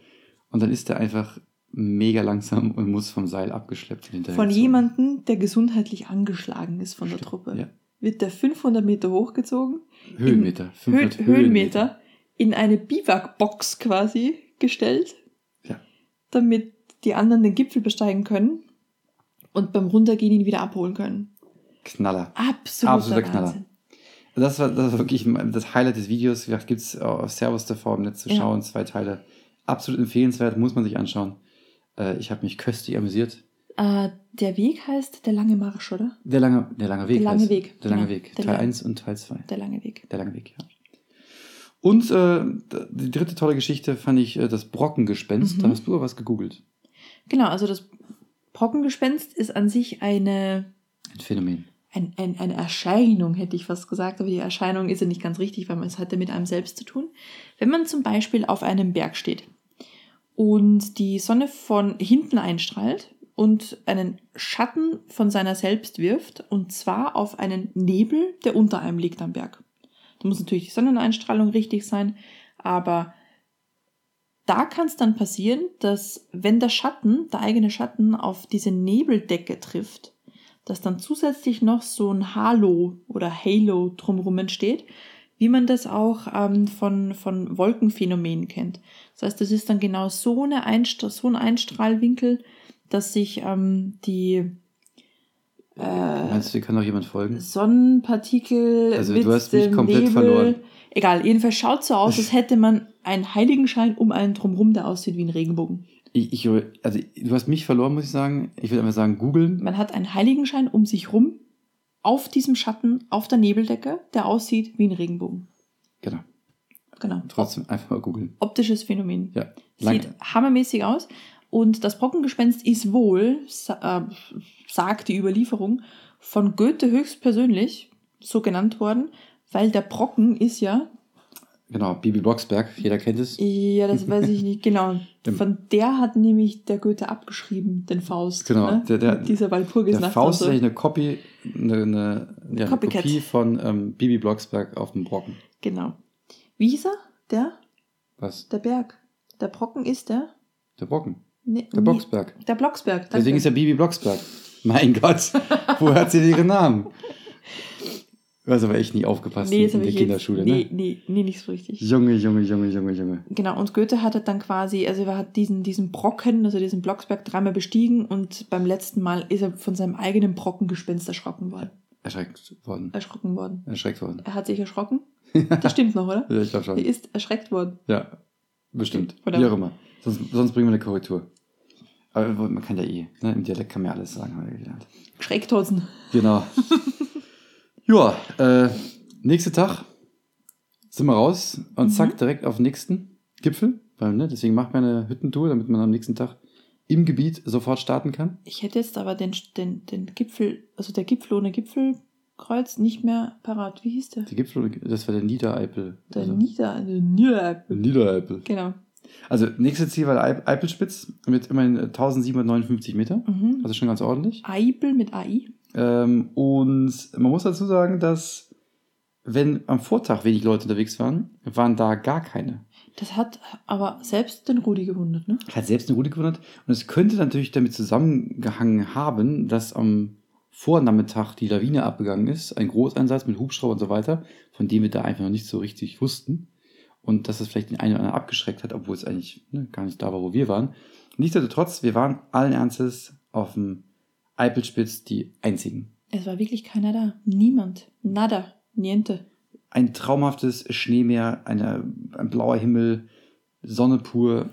Und dann ist der einfach mega langsam und muss vom Seil abgeschleppt hinterher Von jemandem, der gesundheitlich angeschlagen ist von der Stimmt, Truppe. ja. Wird der 500 Meter hochgezogen, Höhenmeter. Höh 500 Höhenmeter, in eine Biwakbox quasi gestellt, Ja. damit die anderen den Gipfel besteigen können und beim Runtergehen ihn wieder abholen können. Knaller. Absoluter, Absoluter Knaller. Wahnsinn. Das war, das war wirklich das Highlight des Videos. Wie gesagt, gibt es auf Servus TV im Netz zu Ja. schauen. Zwei Teile. Absolut empfehlenswert, muss man sich anschauen. Äh, ich habe mich köstlich amüsiert. Äh, der Weg heißt der lange Marsch, oder? Der lange, der lange Weg. Der lange heißt- Weg, Der lange genau. Weg. Der Teil lange- 1 und Teil 2. Der lange Weg. Der lange Weg, ja. Und äh, die dritte tolle Geschichte fand ich äh, das Brockengespenst. Mhm. Da hast du aber was gegoogelt. Genau, also das Brockengespenst ist an sich eine Ein Phänomen. ein, ein, eine Erscheinung, hätte ich fast gesagt, aber die Erscheinung ist ja nicht ganz richtig, weil man es hat ja mit einem selbst zu tun. Wenn man zum Beispiel auf einem Berg steht und die Sonne von hinten einstrahlt und einen Schatten von seiner selbst wirft, und zwar auf einen Nebel, der unter einem liegt am Berg. Da muss natürlich die Sonneneinstrahlung richtig sein, aber da kann es dann passieren, dass wenn der Schatten, der eigene Schatten, auf diese Nebeldecke trifft, dass dann zusätzlich noch so ein Halo oder Halo drumherum entsteht, wie man das auch ähm, von, von Wolkenphänomenen kennt. Das heißt, das ist dann genau so, eine Einstra so ein Einstrahlwinkel, dass sich ähm, die äh, Meinst du, dir kann noch jemand folgen? Sonnenpartikel Also, du hast mich komplett Nebel. verloren. Egal, jedenfalls schaut so aus, als hätte man einen Heiligenschein um einen drumherum, der aussieht wie ein Regenbogen. Ich, ich, also, du hast mich verloren, muss ich sagen. Ich würde einfach sagen, googeln. Man hat einen Heiligenschein um sich rum, auf diesem Schatten, auf der Nebeldecke, der aussieht wie ein Regenbogen. Genau. Genau. Trotzdem einfach mal googeln. Optisches Phänomen. Ja. Sieht Lang, hammermäßig aus. Und das Brockengespenst ist wohl, äh, sagt die Überlieferung, von Goethe höchstpersönlich so genannt worden, weil der Brocken ist ja, genau, Bibi Blocksberg, jeder kennt es. ja, das weiß ich nicht genau, von der hat nämlich der Goethe abgeschrieben, den Faust. Genau, ne? der- der- Mit dieser Walpurgisnacht. Der Faust ist eigentlich eine Copy, eine, eine, ja, eine. Kopie von ähm, Bibi Blocksberg auf dem Brocken. Genau. Wie hieß er? Der? Was? Der Berg. Der Brocken ist der? Der Brocken. Nee, Der Blocksberg. Der Blocksberg. danke. Deswegen ist er Bibi Blocksberg. Mein Gott, wo hat sie denn ihren Namen? Du hast aber echt nie aufgepasst nee, in der Kinderschule, jetzt, nee, ne? nee, nee, nicht so richtig. Junge, Junge, Junge, Junge, Junge. Genau, und Goethe hatte dann quasi, also er hat diesen, diesen Brocken, also diesen Blocksberg dreimal bestiegen und beim letzten Mal ist er von seinem eigenen Brockengespenst erschrocken worden. Erschreckt worden. Erschrocken worden. Erschreckt worden. Er hat sich erschrocken? Das stimmt noch, oder? Ja, ich glaube Er schon. ist erschreckt worden. Ja, bestimmt. Oder- Wie auch immer. Sonst, sonst bringen wir eine Korrektur. Aber man kann ja eh, ne? im Dialekt kann man ja alles sagen, haben wir gelernt. Schrecktosen. Genau. ja, äh, nächster Tag sind wir raus und Mhm. zack, direkt auf den nächsten Gipfel. Weil, ne, deswegen macht man eine Hüttentour, damit man am nächsten Tag im Gebiet sofort starten kann. Ich hätte jetzt aber den, den, den Gipfel, also der Gipfel ohne Gipfelkreuz nicht mehr parat. Wie hieß der? Der Gipfel, das war der Niedereipel. Der Also, Nieder, der Nieder. Niedereipel. Genau. Also, nächstes Ziel war der Eip- Eipelspitz mit immerhin äh, 1759 Meter. Mhm. Also schon ganz ordentlich. Eibel mit AI. Ähm, und man muss dazu sagen, dass wenn am Vortag wenig Leute unterwegs waren, waren da gar keine. Das hat aber selbst den Rudi gewundert, ne? Hat selbst eine Route gewundert. Und es könnte natürlich damit zusammengehangen haben, dass am Vornachmittag die Lawine abgegangen ist, ein Großeinsatz mit Hubschrauber und so weiter, von dem wir da einfach noch nicht so richtig wussten. Und dass es vielleicht den einen oder anderen abgeschreckt hat, obwohl es eigentlich ne, gar nicht da war, wo wir waren. Nichtsdestotrotz, wir waren allen Ernstes auf dem Eipelspitz die einzigen. Es war wirklich keiner da. Niemand. Nada. Niente. Ein traumhaftes Schneemeer, eine, ein blauer Himmel, Sonne pur.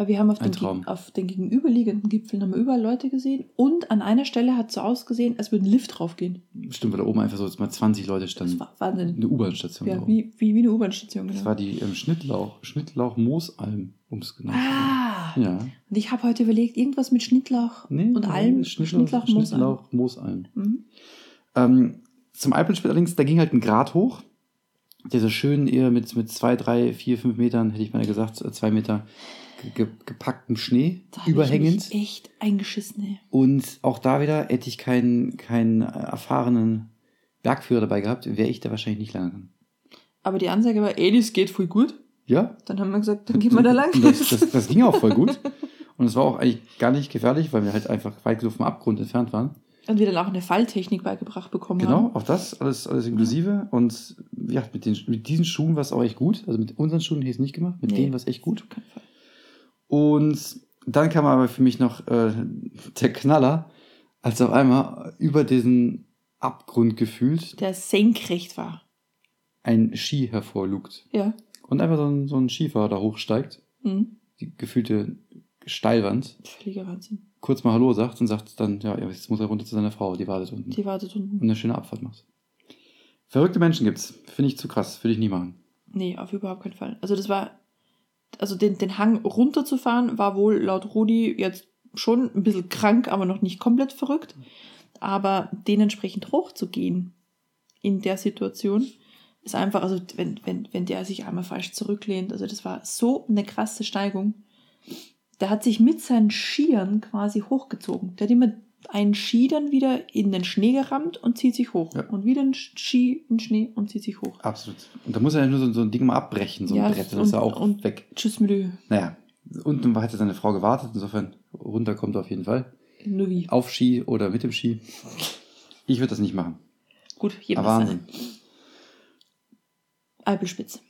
Aber wir haben auf den, auf den gegenüberliegenden Gipfeln haben wir überall Leute gesehen. Und an einer Stelle hat es so ausgesehen, als würde ein Lift draufgehen. Stimmt, weil da oben einfach so mal 20 Leute Das standen. war Wahnsinn. Eine U-Bahn-Station. Ja, wie, wie, wie eine U-Bahn-Station, Das genau. war die ähm, Schnittlauch, Schnittlauch-Moosalm, um es genau zu sagen. ah! Ja. Und ich habe heute überlegt, irgendwas mit Schnittlauch Nee, und Alm. Schnittlauch, Schnittlauch, Moos, Alm. Schnittlauch, Moosalm. Mhm. Ähm, zum Eipelspitz allerdings, da ging halt ein Grad hoch. Der so schön eher mit, mit zwei, drei, vier, fünf Metern, hätte ich mal gesagt, äh, zwei Meter ge ge gepacktem Schnee, Da hab ich überhängend. mich echt eingeschissen, ey. Und auch da wieder hätte ich keinen, keinen erfahrenen Bergführer dabei gehabt, wäre ich da wahrscheinlich nicht lang gegangen. Aber die Ansage war, ey, das geht voll gut. Ja, Dann haben wir gesagt, dann gehen wir da lang. Das, das, das ging auch voll gut. Und es war auch eigentlich gar nicht gefährlich, weil wir halt einfach weit genug vom Abgrund entfernt waren. Und wir dann auch eine Falltechnik beigebracht bekommen Genau, haben. auch das, alles, alles inklusive. Und ja, mit, den, mit diesen Schuhen war es auch echt gut. Also mit unseren Schuhen hätte ich es nicht gemacht, mit Nee. denen war es echt gut. Auf keinen Fall. Und dann kam aber für mich noch äh, der Knaller, als auf einmal über diesen Abgrund gefühlt Der senkrecht war. ein Ski hervorlugt. Ja. Und einfach so ein, so ein Skifahrer da hochsteigt, Mhm. die gefühlte Steilwand, Völliger Wahnsinn. kurz mal Hallo sagt und sagt dann, ja, jetzt muss er runter zu seiner Frau, die wartet unten. Die wartet und unten. eine schöne Abfahrt macht. Verrückte Menschen gibt's. Finde ich zu krass. Würde ich nie machen. Nee, auf überhaupt keinen Fall. Also das war, also den, den Hang runterzufahren war wohl laut Rudi jetzt schon ein bisschen krank, aber noch nicht komplett verrückt. Aber dementsprechend hochzugehen in der Situation ist einfach, also wenn, wenn, wenn der sich einmal falsch zurücklehnt, also das war so eine krasse Steigung. Der hat sich mit seinen Skiern quasi hochgezogen. Der hat immer einen Ski dann wieder in den Schnee gerammt und zieht sich hoch. Ja. Und wieder einen Ski in den Schnee und zieht sich hoch. Absolut. Und da muss er ja nur so, so ein Ding mal abbrechen, so ein Ja, Brett. Dann ist er auch und- weg. Tschüss mit. Naja, unten hatte seine Frau gewartet. Insofern runter kommt er auf jeden Fall. Nur wie. Auf Ski oder mit dem Ski. Ich würde das nicht machen. Gut, jedem Aber das Wahnsinn.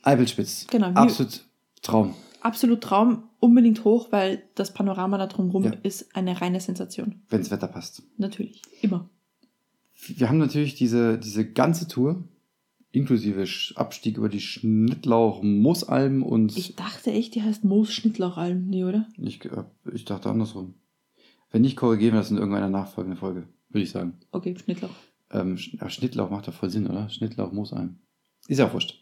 Eibelspitz. Genau. Wie, Absolut Traum. Absolut Traum. Unbedingt hoch, weil das Panorama da drumherum Ja. ist eine reine Sensation. Wenn das Wetter passt. Natürlich. Immer. Wir haben natürlich diese, diese ganze Tour inklusive Abstieg über die Schnittlauch-Moosalm und Ich dachte echt, die heißt Moos Schnittlauchalm. Nee, oder? ich, ich dachte andersrum. Wenn nicht, korrigieren wir das in irgendeiner nachfolgenden Folge, würde ich sagen. Okay, Schnittlauch. Ähm, Schnittlauch macht doch voll Sinn, oder? Schnittlauch, Moosalm. Ist ja auch wurscht.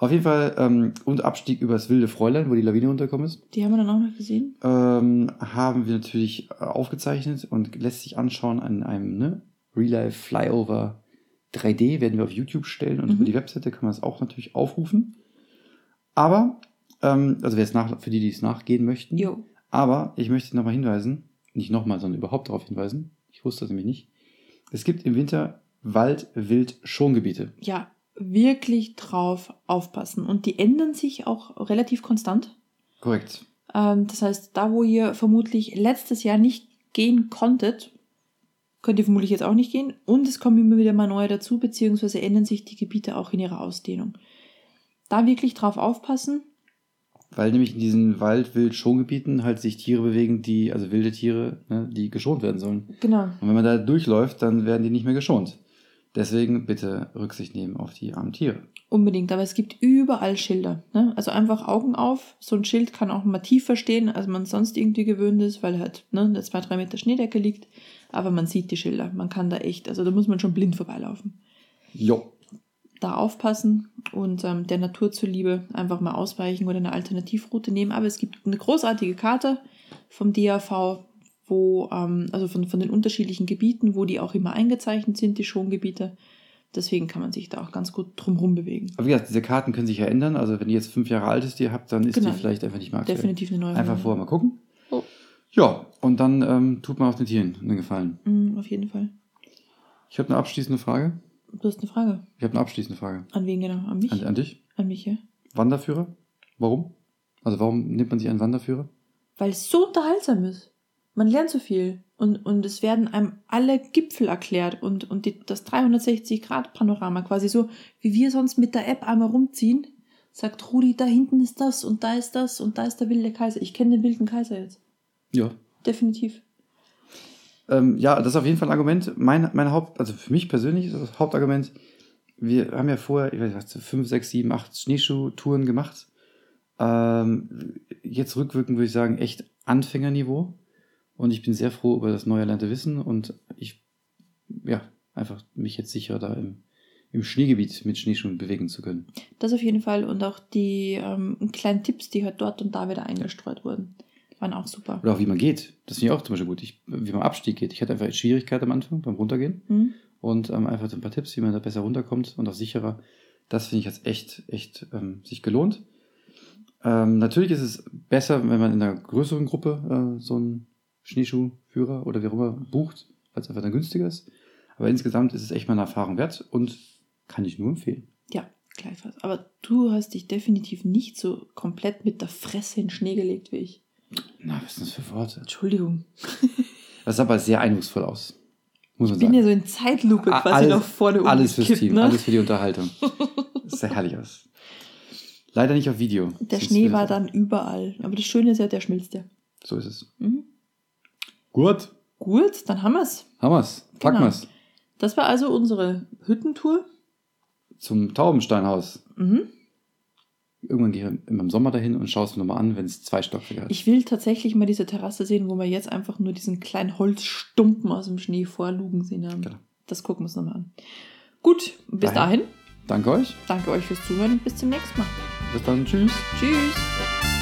Auf jeden Fall, ähm, und Abstieg über das wilde Fräulein, wo die Lawine runtergekommen ist, Die haben wir dann auch noch gesehen. ähm, haben wir natürlich äh, aufgezeichnet und lässt sich anschauen an einem ne, Real Life Flyover 3D, werden wir auf YouTube stellen und Mhm. über die Webseite kann man es auch natürlich aufrufen. Aber, ähm, also wer es nach, für die, die es nachgehen möchten, Jo. aber ich möchte nochmal hinweisen, nicht nochmal, sondern überhaupt darauf hinweisen, ich wusste das nämlich nicht, es gibt im Winter Wald-Wild-Schongebiete. Ja, wirklich drauf aufpassen. Und die ändern sich auch relativ konstant. Korrekt. Ähm, das heißt, da wo ihr vermutlich letztes Jahr nicht gehen konntet, könnt ihr vermutlich jetzt auch nicht gehen. Und es kommen immer wieder mal neue dazu, beziehungsweise ändern sich die Gebiete auch in ihrer Ausdehnung. Da wirklich drauf aufpassen. Weil nämlich in diesen Wald-Wild-Schongebieten halt sich Tiere bewegen, die, also wilde Tiere, ne, die geschont werden sollen. Genau. Und wenn man da durchläuft, dann werden die nicht mehr geschont. Deswegen bitte Rücksicht nehmen auf die armen Tiere. Unbedingt, aber es gibt überall Schilder. Ne? Also einfach Augen auf. So ein Schild kann auch mal tiefer stehen, als man sonst irgendwie gewöhnt ist, weil halt ne, eine zwei, drei Meter Schneedecke liegt. Aber man sieht die Schilder. Man kann da echt, also da muss man schon blind vorbeilaufen. Jo. Da aufpassen und ähm, der Natur zuliebe einfach mal ausweichen oder eine Alternativroute nehmen. Aber es gibt eine großartige Karte vom DAV, wo, ähm, also von, von den unterschiedlichen Gebieten, wo die auch immer eingezeichnet sind, die Schongebiete. Deswegen kann man sich da auch ganz gut drumherum bewegen. Aber wie gesagt, diese Karten können sich ja ändern. Also wenn die jetzt fünf Jahre alt ist, die ihr habt, dann ist Genau. die vielleicht einfach nicht mehr aktuell. Definitiv eine neue Einfach vorher mal gucken. Oh. Ja, und dann ähm, tut man auch den Tieren einen Gefallen. Mm, auf jeden Fall. Ich habe eine abschließende Frage. Du hast eine Frage. Ich habe eine abschließende Frage. An wen genau? An mich? An, an dich. An mich, ja? Wanderführer? Warum? Also warum nimmt man sich einen Wanderführer? Weil es so unterhaltsam ist. Man lernt so viel. Und, und es werden einem alle Gipfel erklärt und, und die, das 360-Grad-Panorama quasi so, wie wir sonst mit der App einmal rumziehen. Sagt Rudi, da hinten ist das und da ist das und da ist der wilde Kaiser. Ich kenne den wilden Kaiser jetzt. Ja. Definitiv. Ähm, ja, das ist auf jeden Fall ein Argument. Mein, mein Haupt, also für mich persönlich ist das Hauptargument, wir haben ja vorher, ich weiß nicht, fünf, sechs, sieben, acht Schneeschuh-Touren gemacht. Ähm, jetzt rückwirkend würde ich sagen, echt Anfängerniveau. Und ich bin sehr froh über das neu erlernte Wissen und ich, ja, einfach mich jetzt sicher da im, im Schneegebiet mit Schneeschuhen bewegen zu können. Das auf jeden Fall. Und auch die ähm, kleinen Tipps, die halt dort und da wieder eingestreut wurden, waren auch super. Oder auch wie man geht. Das finde ich auch zum Beispiel gut. Ich, wie man Abstieg geht. Ich hatte einfach Schwierigkeit am Anfang beim Runtergehen. Hm? und ähm, einfach so ein paar Tipps, wie man da besser runterkommt und auch sicherer. Das finde ich jetzt echt, echt ähm, sich gelohnt. Ähm, natürlich ist es besser, wenn man in einer größeren Gruppe äh, so einen Schneeschuhführer oder wie auch immer bucht, weil es einfach dann günstiger ist. Aber insgesamt ist es echt mal eine Erfahrung wert und kann ich nur empfehlen. Ja, gleichfalls. Aber du hast dich definitiv nicht so komplett mit der Fresse in den Schnee gelegt wie ich. Na, was sind das für Worte? Entschuldigung. Das sah aber sehr eindrucksvoll aus. Muss man Ich bin ja sagen. so in Zeitlupe quasi alles- nach vorne alles fürs umgekippt, Team, ne? alles für die Unterhaltung. Das sah herrlich aus. Leider nicht auf Video. Der Sonst Schnee war dann überall. Aber das Schöne ist ja, der schmilzt ja. So ist es. Mhm. Gut. Gut, dann haben wir's. Haben wir's. Packen Genau. wir's. Das war also unsere Hüttentour. Zum Taubensteinhaus. Mhm. Irgendwann gehe ich immer im Sommer dahin und schaue es mir nochmal an, wenn es zwei Stockwerke hat. Ich will tatsächlich mal diese Terrasse sehen, wo wir jetzt einfach nur diesen kleinen Holzstumpen aus dem Schnee vorlugen sehen haben. Genau. Das gucken wir uns nochmal an. Gut, bis Dahin. dahin. Danke euch. Danke euch fürs Zuhören und bis zum nächsten Mal. Bis dann. Tschüss. Tschüss.